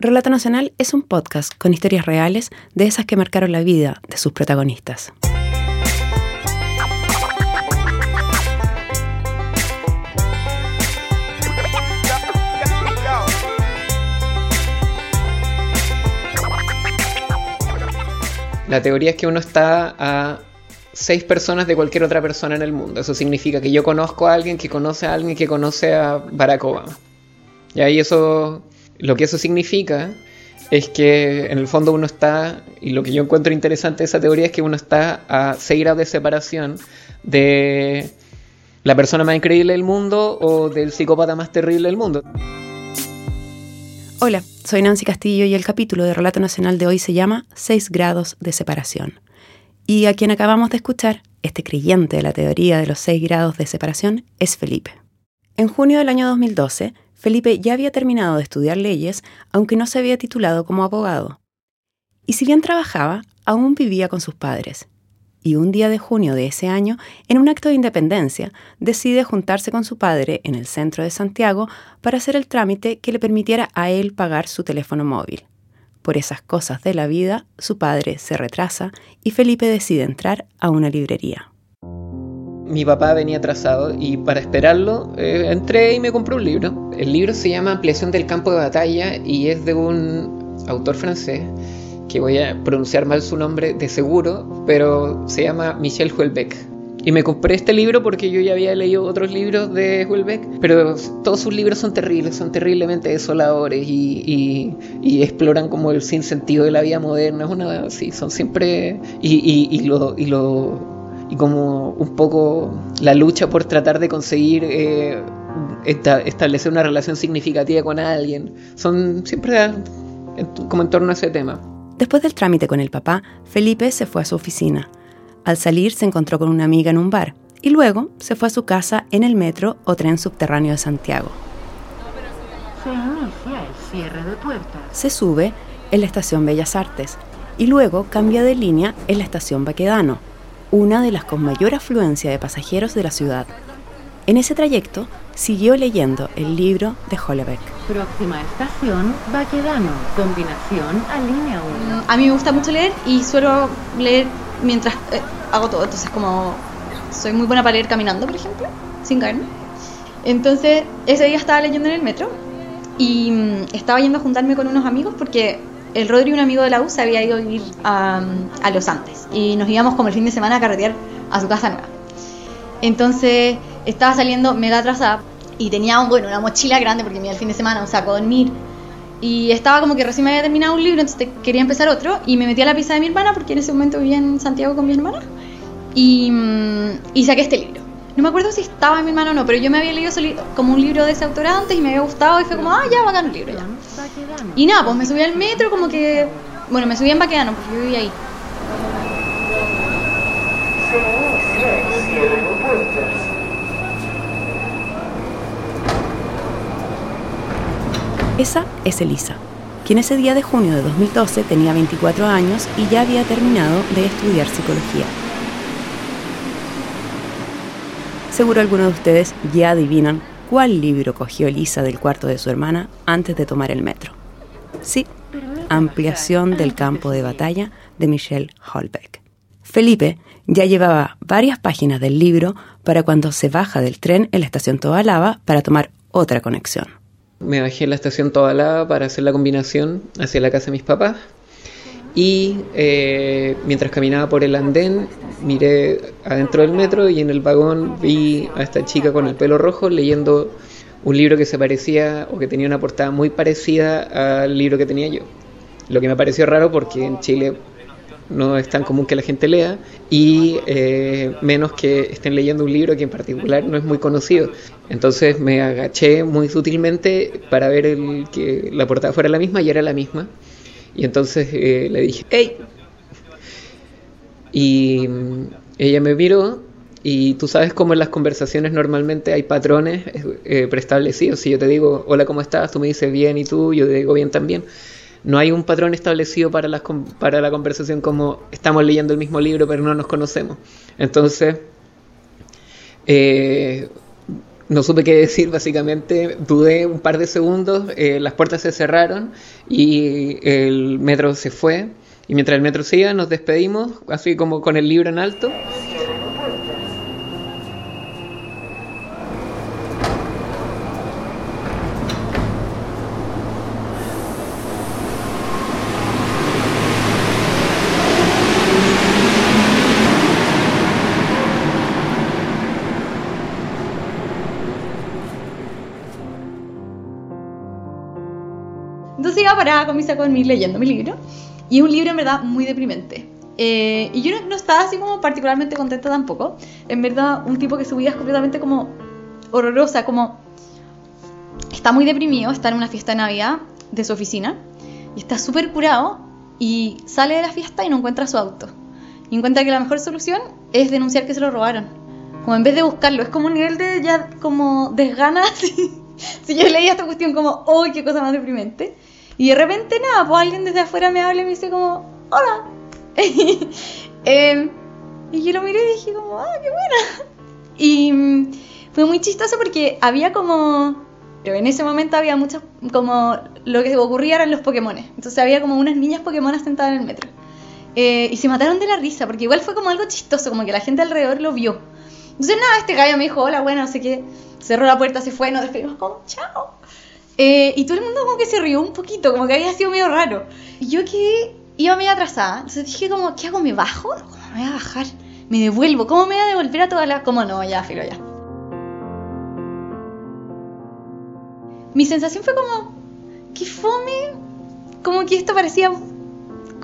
Relato Nacional es un podcast con historias reales de esas que marcaron la vida de sus protagonistas. La teoría es que uno está a seis personas de cualquier otra persona en el mundo. Eso significa que yo conozco a alguien que conoce a alguien que conoce a Barack Obama. Y ahí eso lo que eso significa es que en el fondo uno está, y lo que yo encuentro interesante de esa teoría es que uno está a 6 grados de separación de la persona más increíble del mundo o del psicópata más terrible del mundo. Hola, soy Nancy Castillo y el capítulo de Relato Nacional de hoy se llama 6 grados de separación. Y a quien acabamos de escuchar, este creyente de la teoría de los 6 grados de separación, es Felipe. En junio del año 2012, Felipe ya había terminado de estudiar leyes, aunque no se había titulado como abogado. Y si bien trabajaba, aún vivía con sus padres. Y un día de junio de ese año, en un acto de independencia, decide juntarse con su padre en el centro de Santiago para hacer el trámite que le permitiera a él pagar su teléfono móvil. Por esas cosas de la vida, su padre se retrasa y Felipe decide entrar a una librería mi papá venía atrasado y para esperarlo eh, entré y me compré un libro. El libro se llama Ampliación del campo de batalla y es de un autor francés que voy a pronunciar mal su nombre de seguro, pero se llama Michel Houellebecq. Y me compré este libro porque yo ya había leído otros libros de Houellebecq, pero todos sus libros son terribles, son terriblemente desoladores y, exploran como el sinsentido de la vida moderna. Es una, sí, son siempre... y lo, y lo y como un poco la lucha por tratar de conseguir eh, establecer una relación significativa con alguien. Son siempre como en torno a ese tema. Después del trámite con el papá, Felipe se fue a su oficina. Al salir se encontró con una amiga en un bar y luego se fue a su casa en el metro o tren subterráneo de Santiago. Se inicia el cierre de puertas. Se sube en la estación Bellas Artes y luego cambia de línea en la estación Baquedano una de las con mayor afluencia de pasajeros de la ciudad. En ese trayecto siguió leyendo el libro de Hollebeck. Próxima estación, Baquedano, combinación a línea 1. A mí me gusta mucho leer y suelo leer mientras eh, hago todo, entonces como soy muy buena para leer caminando, por ejemplo, sin caerme. Entonces, ese día estaba leyendo en el metro y mm, estaba yendo a juntarme con unos amigos porque el Rodri, un amigo de la U, se había ido a vivir a, Los Andes y nos íbamos como el fin de semana a carretear a su casa nueva. Entonces estaba saliendo mega atrasada y tenía bueno, una mochila grande porque me iba el fin de semana, un saco de dormir. Y estaba como que recién me había terminado un libro, entonces quería empezar otro. Y me metí a la pieza de mi hermana porque en ese momento vivía en Santiago con mi hermana. Y, mm, y saqué este libro. No me acuerdo si estaba en mi hermano o no, pero yo me había leído como un libro de ese autor antes y me había gustado y fue como, ah, ya, bacán el libro, ya. Y nada, pues me subí al metro como que, bueno, me subí en Baquedano porque yo vivía ahí. Esa es Elisa, quien ese día de junio de 2012 tenía 24 años y ya había terminado de estudiar psicología. Seguro algunos de ustedes ya adivinan cuál libro cogió Elisa del cuarto de su hermana antes de tomar el metro. Sí, Ampliación del campo de batalla de Michel Holbeck. Felipe ya llevaba varias páginas del libro para cuando se baja del tren en la estación Tobalaba para tomar otra conexión. Me bajé en la estación Tobalaba para hacer la combinación hacia la casa de mis papás y eh, mientras caminaba por el andén miré adentro del metro y en el vagón vi a esta chica con el pelo rojo leyendo un libro que se parecía o que tenía una portada muy parecida al libro que tenía yo. Lo que me pareció raro porque en Chile no es tan común que la gente lea y eh, menos que estén leyendo un libro que en particular no es muy conocido. Entonces me agaché muy sutilmente para ver el, que la portada fuera la misma y era la misma. Y entonces eh, le dije, ¡Hey! Y mm, ella me miró y tú sabes cómo en las conversaciones normalmente hay patrones eh, preestablecidos. Si yo te digo, hola, ¿cómo estás? Tú me dices bien y tú, yo te digo bien también. No hay un patrón establecido para, las, para la conversación como estamos leyendo el mismo libro pero no nos conocemos. Entonces, eh, no supe qué decir básicamente, dudé un par de segundos, eh, las puertas se cerraron y el metro se fue. Y mientras el metro se iba, nos despedimos, así como con el libro en alto. Parada con mi leyendo mi libro. Y es un libro en verdad muy deprimente. Eh, y yo no, no estaba así como particularmente contenta tampoco. En verdad, un tipo que su vida es completamente como horrorosa, como está muy deprimido, está en una fiesta de Navidad de su oficina y está súper curado y sale de la fiesta y no encuentra su auto. Y encuentra que la mejor solución es denunciar que se lo robaron. Como en vez de buscarlo, es como un nivel de ya como desgana. si yo leía esta cuestión como, ¡ay, qué cosa más deprimente! Y de repente nada, pues alguien desde afuera me habla y me dice como, ¡hola! Em, y yo lo miré y dije como, ¡ah, qué buena! Y mm, fue muy chistoso porque había como... Pero en ese momento había muchos, como lo que ocurría eran los Pokémones. Entonces había como unas niñas Pokémon sentadas en el metro. Eh, y se mataron de la risa, porque igual fue como algo chistoso, como que la gente alrededor lo vio. Entonces nada, este gallo me dijo, hola, bueno, no sé qué. Cerró la puerta, se fue, nos despedimos como, chao. Eh, y todo el mundo como que se rió un poquito, como que había sido medio raro. Y yo que iba medio atrasada, entonces dije como, ¿qué hago? ¿Me bajo? ¿cómo me voy a bajar? Me devuelvo, ¿cómo me voy a devolver a todas las...? Como no, ya, filo, ya. Mi sensación fue como, qué fome, como que esto parecía,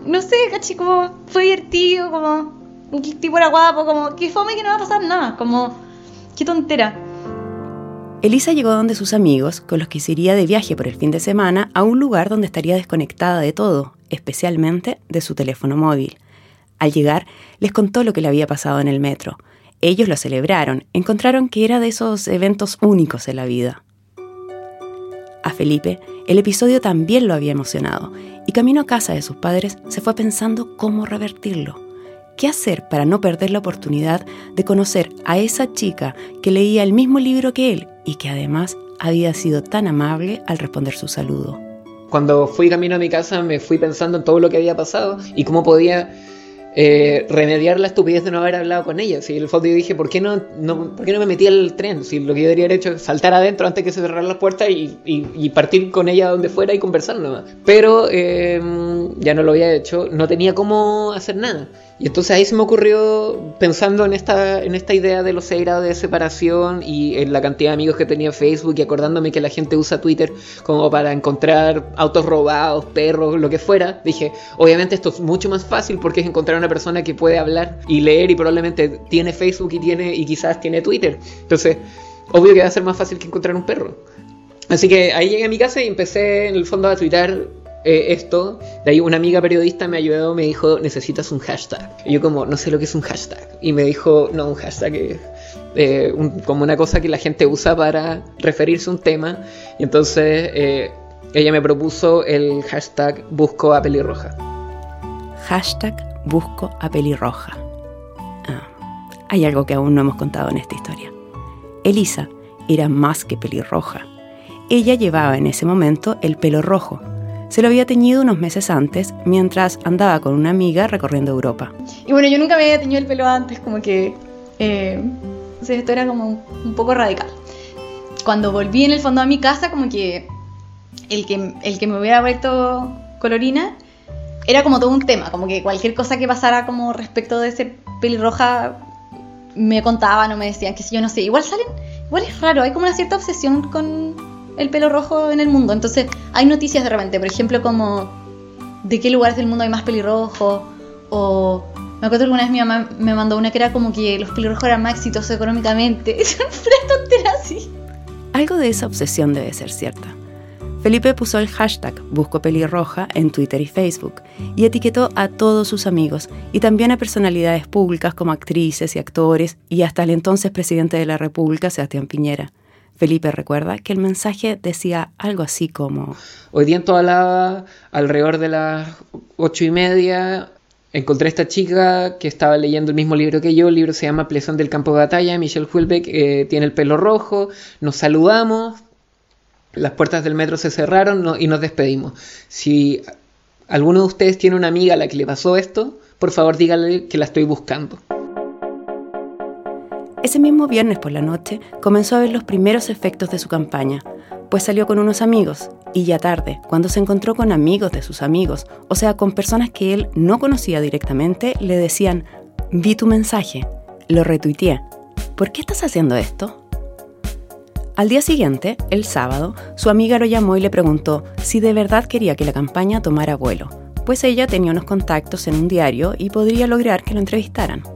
no sé, caché, como fue divertido, como un tipo era guapo, como qué fome que no va a pasar nada, como qué tontera. Elisa llegó donde sus amigos, con los que se iría de viaje por el fin de semana, a un lugar donde estaría desconectada de todo, especialmente de su teléfono móvil. Al llegar, les contó lo que le había pasado en el metro. Ellos lo celebraron, encontraron que era de esos eventos únicos en la vida. A Felipe, el episodio también lo había emocionado, y camino a casa de sus padres se fue pensando cómo revertirlo. ¿Qué hacer para no perder la oportunidad de conocer a esa chica que leía el mismo libro que él y que además había sido tan amable al responder su saludo? Cuando fui camino a mi casa me fui pensando en todo lo que había pasado y cómo podía eh, remediar la estupidez de no haber hablado con ella. Si el fondo yo dije, ¿por qué no, no, ¿por qué no me metí al tren? Si lo que yo debería haber hecho es saltar adentro antes que se cerraran las puertas y, y- y partir con ella donde fuera y conversar nomás. Pero eh, ya no lo había hecho, no tenía cómo hacer nada. Y entonces ahí se me ocurrió, pensando en esta, en esta idea de los seis grados de separación y en la cantidad de amigos que tenía en Facebook y acordándome que la gente usa Twitter como para encontrar autos robados, perros, lo que fuera, dije, obviamente esto es mucho más fácil porque es encontrar una persona que puede hablar y leer y probablemente tiene Facebook y, tiene, y quizás tiene Twitter. Entonces, obvio que va a ser más fácil que encontrar un perro. Así que ahí llegué a mi casa y empecé en el fondo a twittar eh, esto. De ahí una amiga periodista me ayudó, me dijo, necesitas un hashtag. Y yo como, no sé lo que es un hashtag. Y me dijo, no, un hashtag es eh, como una cosa que la gente usa para referirse a un tema. Y entonces eh, ella me propuso el hashtag busco a pelirroja. Hashtag busco a pelirroja. Ah, hay algo que aún no hemos contado en esta historia. Elisa era más que pelirroja. Ella llevaba en ese momento el pelo rojo. Se lo había teñido unos meses antes mientras andaba con una amiga recorriendo Europa. Y bueno, yo nunca me había teñido el pelo antes, como que. Eh, sea, esto era como un, un poco radical. Cuando volví en el fondo a mi casa, como que el que, el que me hubiera vuelto colorina era como todo un tema, como que cualquier cosa que pasara como respecto de ese pelirroja me contaban o me decían, que si yo no sé, igual salen, igual es raro, hay como una cierta obsesión con el pelo rojo en el mundo, entonces hay noticias de repente, por ejemplo, como de qué lugares del mundo hay más pelirrojos, o me acuerdo que alguna vez mi mamá me mandó una que era como que los pelirrojos eran más exitosos económicamente, es una tontera así. Algo de esa obsesión debe ser cierta. Felipe puso el hashtag Busco Pelirroja en Twitter y Facebook y etiquetó a todos sus amigos y también a personalidades públicas como actrices y actores y hasta el entonces presidente de la República, Sebastián Piñera. Felipe recuerda que el mensaje decía algo así como Hoy día en toda la alrededor de las ocho y media encontré a esta chica que estaba leyendo el mismo libro que yo, el libro se llama Plesón del campo de batalla, Michelle Hulbeck eh, tiene el pelo rojo, nos saludamos, las puertas del metro se cerraron y nos despedimos. Si alguno de ustedes tiene una amiga a la que le pasó esto, por favor dígale que la estoy buscando. Ese mismo viernes por la noche comenzó a ver los primeros efectos de su campaña, pues salió con unos amigos y ya tarde, cuando se encontró con amigos de sus amigos, o sea, con personas que él no conocía directamente, le decían, vi tu mensaje, lo retuiteé, ¿por qué estás haciendo esto? Al día siguiente, el sábado, su amiga lo llamó y le preguntó si de verdad quería que la campaña tomara vuelo, pues ella tenía unos contactos en un diario y podría lograr que lo entrevistaran.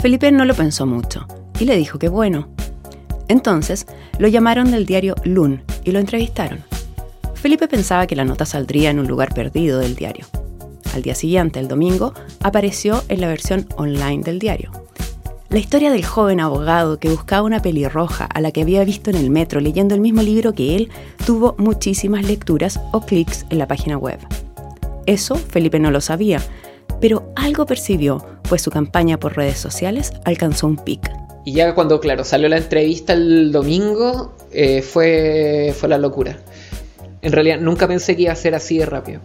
Felipe no lo pensó mucho y le dijo que bueno. Entonces, lo llamaron del diario Lun y lo entrevistaron. Felipe pensaba que la nota saldría en un lugar perdido del diario. Al día siguiente, el domingo, apareció en la versión online del diario. La historia del joven abogado que buscaba una pelirroja a la que había visto en el metro leyendo el mismo libro que él tuvo muchísimas lecturas o clics en la página web. Eso Felipe no lo sabía, pero algo percibió, pues su campaña por redes sociales alcanzó un pic. Y ya cuando, claro, salió la entrevista el domingo, eh, fue, fue la locura. En realidad nunca pensé que iba a ser así de rápido.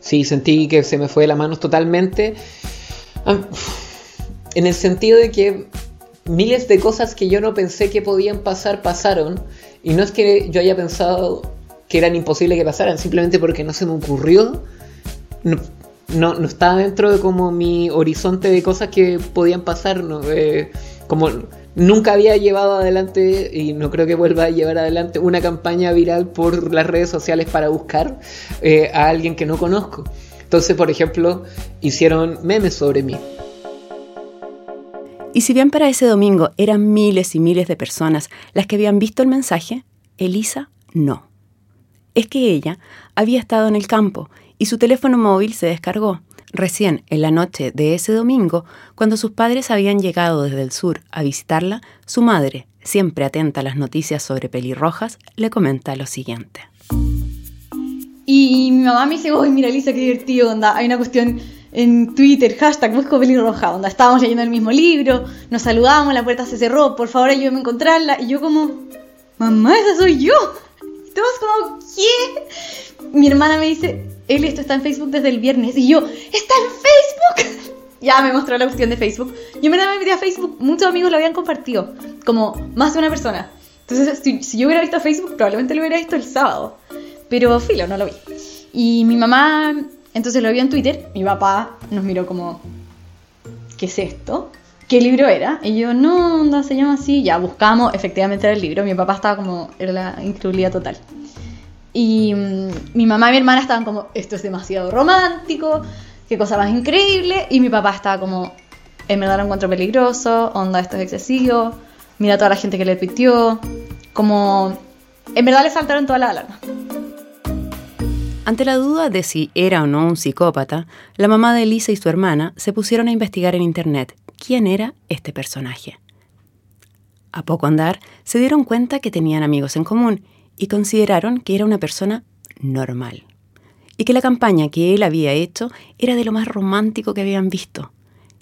Sí, sentí que se me fue de las manos totalmente. Ah, en el sentido de que miles de cosas que yo no pensé que podían pasar pasaron y no es que yo haya pensado que eran imposibles que pasaran, simplemente porque no se me ocurrió, no, no, estaba dentro de como mi horizonte de cosas que podían pasar, eh, como nunca había llevado adelante y no creo que vuelva a llevar adelante una campaña viral por las redes sociales para buscar eh, a alguien que no conozco. Entonces, por ejemplo, hicieron memes sobre mí. Y si bien para ese domingo eran miles y miles de personas las que habían visto el mensaje, Elisa no. Es que ella había estado en el campo y su teléfono móvil se descargó recién en la noche de ese domingo, cuando sus padres habían llegado desde el sur a visitarla, su madre, siempre atenta a las noticias sobre pelirrojas, le comenta lo siguiente. Y mi mamá me dice, uy, mira Elisa, qué divertido, onda, hay una cuestión en Twitter, hashtag busco pelirroja, donde estábamos leyendo el mismo libro, nos saludamos, la puerta se cerró, por favor ayúdame a encontrarla. Y yo como, mamá, esa soy yo. Y todos como, ¿qué? Mi hermana me dice, él esto está en Facebook desde el viernes. Y yo, ¿está en Facebook? ya me mostró la opción de Facebook. Yo me la metí a Facebook, muchos amigos lo habían compartido, como más de una persona. Entonces, si, yo hubiera visto Facebook, probablemente lo hubiera visto el sábado. Pero filo, no lo vi. Y mi mamá entonces lo vi en Twitter, mi papá nos miró como, ¿qué es esto? ¿Qué libro era? Y yo, no, onda, se llama así. Ya buscamos, efectivamente era el libro. Mi papá estaba como, era la incredulidad total. Y mm, mi mamá y mi hermana estaban como, esto es demasiado romántico, qué cosa más increíble. Y mi papá estaba como, en verdad lo encuentro peligroso, onda, esto es excesivo, mira a toda la gente que le pitió. Como, en verdad le saltaron todas las alarmas. Ante la duda de si era o no un psicópata, la mamá de Elisa y su hermana se pusieron a investigar en Internet quién era este personaje. A poco andar, se dieron cuenta que tenían amigos en común y consideraron que era una persona normal. Y que la campaña que él había hecho era de lo más romántico que habían visto.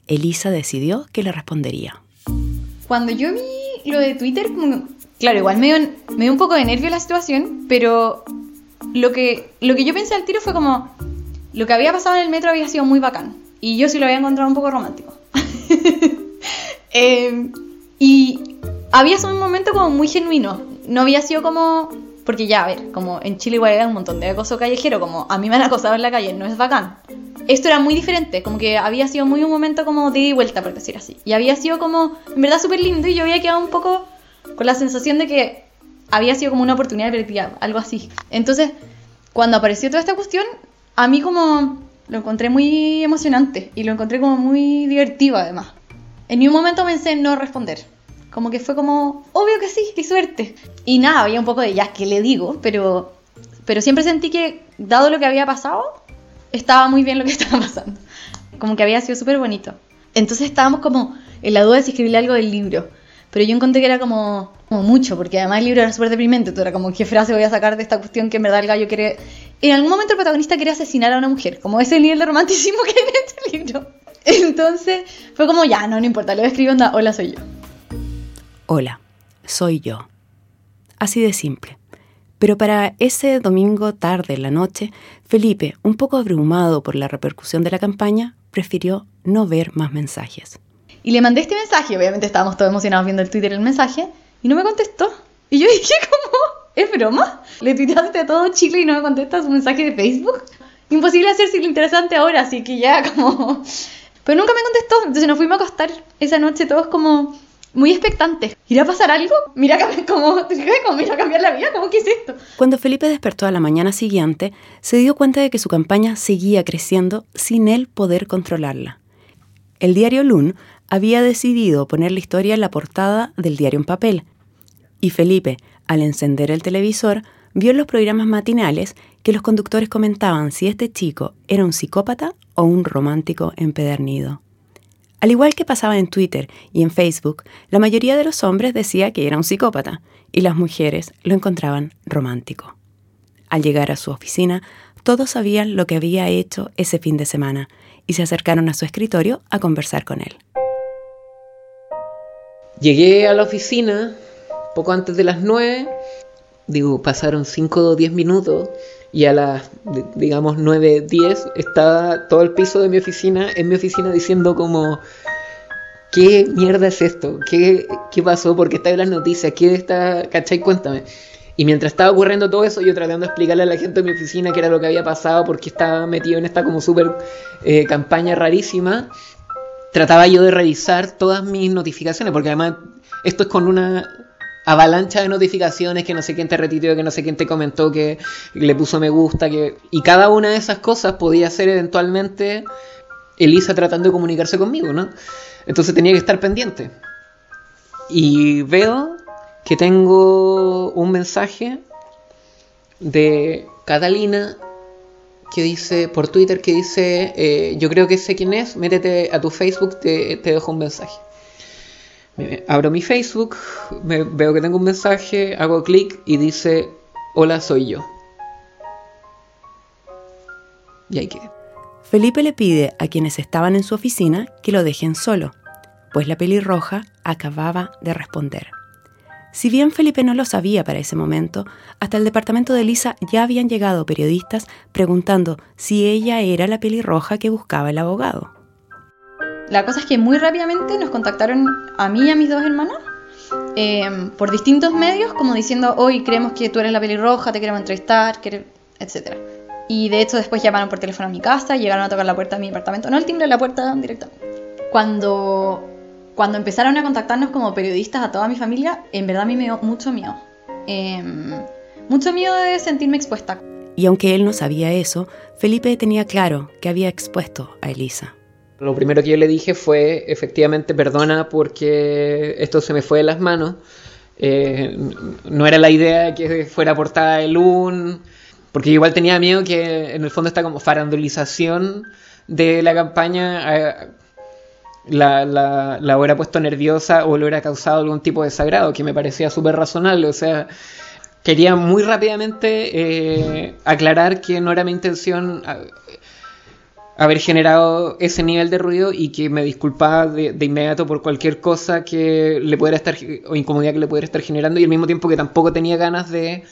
Elisa decidió que le respondería. Cuando yo vi lo de Twitter, claro, igual me dio, me dio un poco de nervio la situación, pero lo que, lo que yo pensé al tiro fue como, lo que había pasado en el metro había sido muy bacán. Y yo sí lo había encontrado un poco romántico. Em, y había sido un momento como muy genuino. No había sido como... Porque ya, a ver, como en Chile igual hay un montón de acoso callejero, como a mí me han acosado en la calle, no es bacán. Esto era muy diferente, como que había sido muy un momento como de vuelta, por decir así. Y había sido como, en verdad, súper lindo y yo había quedado un poco con la sensación de que había sido como una oportunidad perdida, algo así. Entonces, cuando apareció toda esta cuestión, a mí como lo encontré muy emocionante y lo encontré como muy divertido además. En ningún momento pensé en no responder. Como que fue como, obvio que sí, qué suerte. Y nada, había un poco de ya, ¿qué le digo? Pero, pero siempre sentí que, dado lo que había pasado, estaba muy bien lo que estaba pasando. Como que había sido súper bonito. Entonces estábamos como en la duda de si escribirle algo del libro. Pero yo encontré que era como, como mucho, porque además el libro era súper deprimente. Tú era como, ¿qué frase voy a sacar de esta cuestión que en verdad el gallo quiere en algún momento el protagonista quiere asesinar a una mujer, como ese nivel de romanticismo que hay en este libro. Entonces fue como, ya, no, no importa, a escribir onda, hola, soy yo. Hola, soy yo. Así de simple. Pero para ese domingo tarde en la noche, Felipe, un poco abrumado por la repercusión de la campaña, prefirió no ver más mensajes. Y le mandé este mensaje, obviamente estábamos todos emocionados viendo el Twitter el mensaje, y no me contestó. Y yo dije, ¿cómo? ¿Es broma? Le tuiteaste a todo Chile y no me contesta su mensaje de Facebook. Imposible hacerse lo interesante ahora, así que ya como... Pero nunca me contestó, entonces nos fuimos a acostar esa noche todos como muy expectantes. ¿Irá a pasar algo? Mira, como mira a cambiar la vida, ¿cómo que? Cuando Felipe despertó a la mañana siguiente, se dio cuenta de que su campaña seguía creciendo sin él poder controlarla. El diario Lun había decidido poner la historia en la portada del diario en papel, y Felipe, al encender el televisor, vio en los programas matinales que los conductores comentaban si este chico era un psicópata o un romántico empedernido. Al igual que pasaba en Twitter y en Facebook, la mayoría de los hombres decía que era un psicópata y las mujeres lo encontraban romántico. Al llegar a su oficina, todos sabían lo que había hecho ese fin de semana y se acercaron a su escritorio a conversar con él. Llegué a la oficina poco antes de las 9, digo, pasaron 5 o 10 minutos y a las, digamos, 9, 10 estaba todo el piso de mi oficina, en mi oficina diciendo como, ¿qué mierda es esto? ¿Qué, qué pasó? ¿Por qué está en las noticias? ¿Qué está? ¿Cachai? Cuéntame. Y mientras estaba ocurriendo todo eso, yo tratando de explicarle a la gente de mi oficina qué era lo que había pasado, porque estaba metido en esta como súper eh, campaña rarísima, trataba yo de revisar todas mis notificaciones, porque además esto es con una avalancha de notificaciones que no sé quién te retuiteó, que no sé quién te comentó, que le puso me gusta, que y cada una de esas cosas podía ser eventualmente Elisa tratando de comunicarse conmigo, ¿no? Entonces tenía que estar pendiente. Y veo que tengo un mensaje de Catalina que dice por Twitter que dice eh, yo creo que sé quién es, métete a tu Facebook, te, te dejo un mensaje abro mi Facebook, me, veo que tengo un mensaje, hago clic y dice, hola, soy yo. Y ahí quedé. Felipe le pide a quienes estaban en su oficina que lo dejen solo, pues la pelirroja acababa de responder. Si bien Felipe no lo sabía para ese momento, hasta el departamento de Lisa ya habían llegado periodistas preguntando si ella era la pelirroja que buscaba el abogado. La cosa es que muy rápidamente nos contactaron a mí y a mis dos hermanas em, por distintos medios, como diciendo, hoy creemos que tú eres la pelirroja, te queremos entrevistar, etc. Y de hecho después llamaron por teléfono a mi casa, llegaron a tocar la puerta de mi apartamento, no el timbre, la puerta directa. Cuando, cuando empezaron a contactarnos como periodistas a toda mi familia, en verdad a mí me dio mucho miedo. Em, mucho miedo de sentirme expuesta. Y aunque él no sabía eso, Felipe tenía claro que había expuesto a Elisa. Lo primero que yo le dije fue, efectivamente, perdona porque esto se me fue de las manos. Eh, no era la idea que fuera portada de LUN, porque igual tenía miedo que en el fondo esta como farandulización de la campaña eh, la, la, hubiera puesto nerviosa o le hubiera causado algún tipo de desagrado, que me parecía súper razonable. O sea, quería muy rápidamente eh, aclarar que no era mi intención haber generado ese nivel de ruido y que me disculpaba de, inmediato por cualquier cosa que le pudiera estar o incomodidad que le pudiera estar generando y al mismo tiempo que tampoco tenía ganas de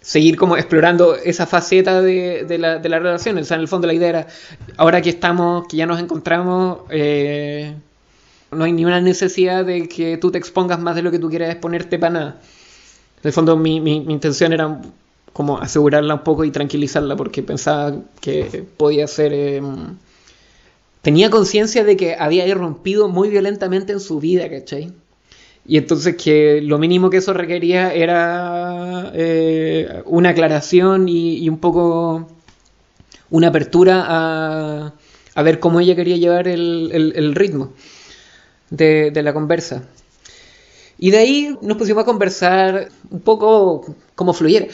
seguir como explorando esa faceta de, la, de la relación. O sea, en el fondo la idea era, ahora que estamos, que ya nos encontramos, eh, no hay ni una necesidad de que tú te expongas más de lo que tú quieras exponerte para nada. En el fondo mi intención era como asegurarla un poco y tranquilizarla porque pensaba que podía ser... Em, tenía conciencia de que había irrumpido muy violentamente en su vida, ¿cachai? Y entonces que lo mínimo que eso requería era eh, una aclaración y, un poco una apertura a, a, ver cómo ella quería llevar el, ritmo de, de, la conversa. Y de ahí nos pusimos a conversar un poco como fluyera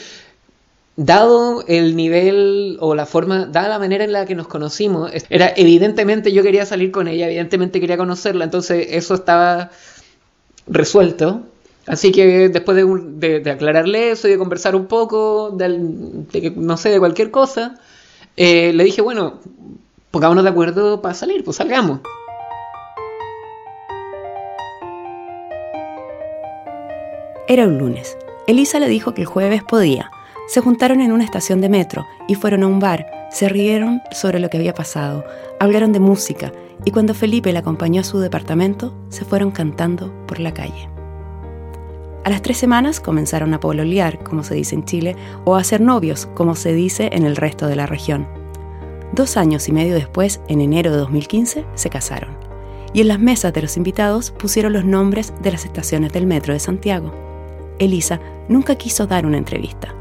dado el nivel o la forma, dada la manera en la que nos conocimos, era evidentemente yo quería salir con ella, evidentemente quería conocerla, entonces eso estaba resuelto. Así que después de, aclararle eso y de conversar un poco, de, no sé, de cualquier cosa, eh, le dije, bueno, pongámonos de acuerdo para salir, pues salgamos. Era un lunes. Elisa le dijo que el jueves podía. Se juntaron en una estación de metro y fueron a un bar. Se rieron sobre lo que había pasado, hablaron de música y cuando Felipe la acompañó a su departamento, se fueron cantando por la calle. A las tres semanas comenzaron a pololear, como se dice en Chile, o a ser novios, como se dice en el resto de la región. Dos años y medio después, en enero de 2015, se casaron. Y en las mesas de los invitados pusieron los nombres de las estaciones del metro de Santiago. Elisa nunca quiso dar una entrevista,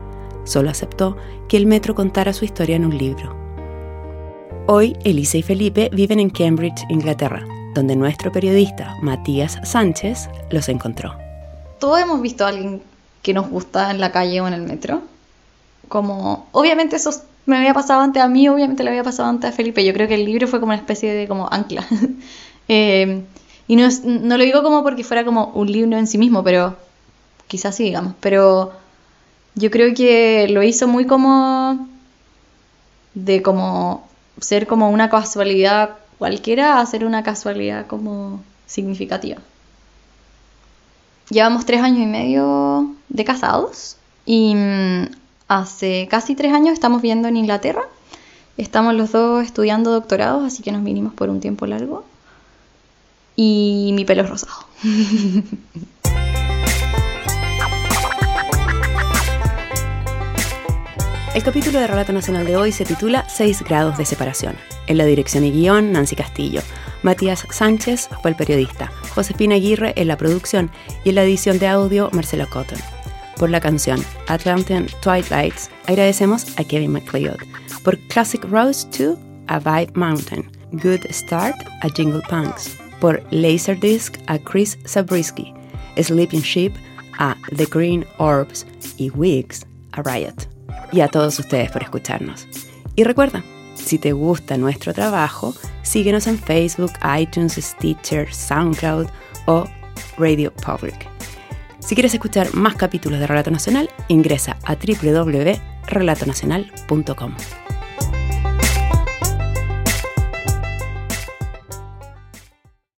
solo aceptó que el metro contara su historia en un libro. Hoy, Elisa y Felipe viven en Cambridge, Inglaterra, donde nuestro periodista Matías Sánchez los encontró. Todos hemos visto a alguien que nos gusta en la calle o en el metro. Como, obviamente eso me había pasado antes a mí, obviamente le había pasado antes a Felipe. Yo creo que el libro fue como una especie de como ancla. Eh, y no, no lo digo como porque fuera como un libro en sí mismo, pero quizás sí, digamos, pero yo creo que lo hizo muy como de como ser como una casualidad cualquiera a ser una casualidad como significativa. Llevamos tres años y medio de casados y mm, hace casi tres años estamos viviendo en Inglaterra. Estamos los dos estudiando doctorados, así que nos vinimos por un tiempo largo. Y mi pelo es rosado. El capítulo de Relato Nacional de hoy se titula 6 grados de separación. En la dirección y guion, Nancy Castillo. Matías Sánchez fue el periodista, Josefina Aguirre en la producción y en la edición de audio, Marcelo Cotton. Por la canción Atlantean Twilights, agradecemos a Kevin MacLeod. Por Classic Rose 2, a Vibe Mountain. Good Start, a Jingle Punks. Por Laserdisc, a Chris Zabriskie. Sleeping Sheep, a The Green Orbs. Y Wigs, a Riot y a todos ustedes por escucharnos. Y recuerda, si te gusta nuestro trabajo, síguenos en Facebook, iTunes, Stitcher, SoundCloud o Radio Public. Si quieres escuchar más capítulos de Relato Nacional, ingresa a www.relatonacional.com.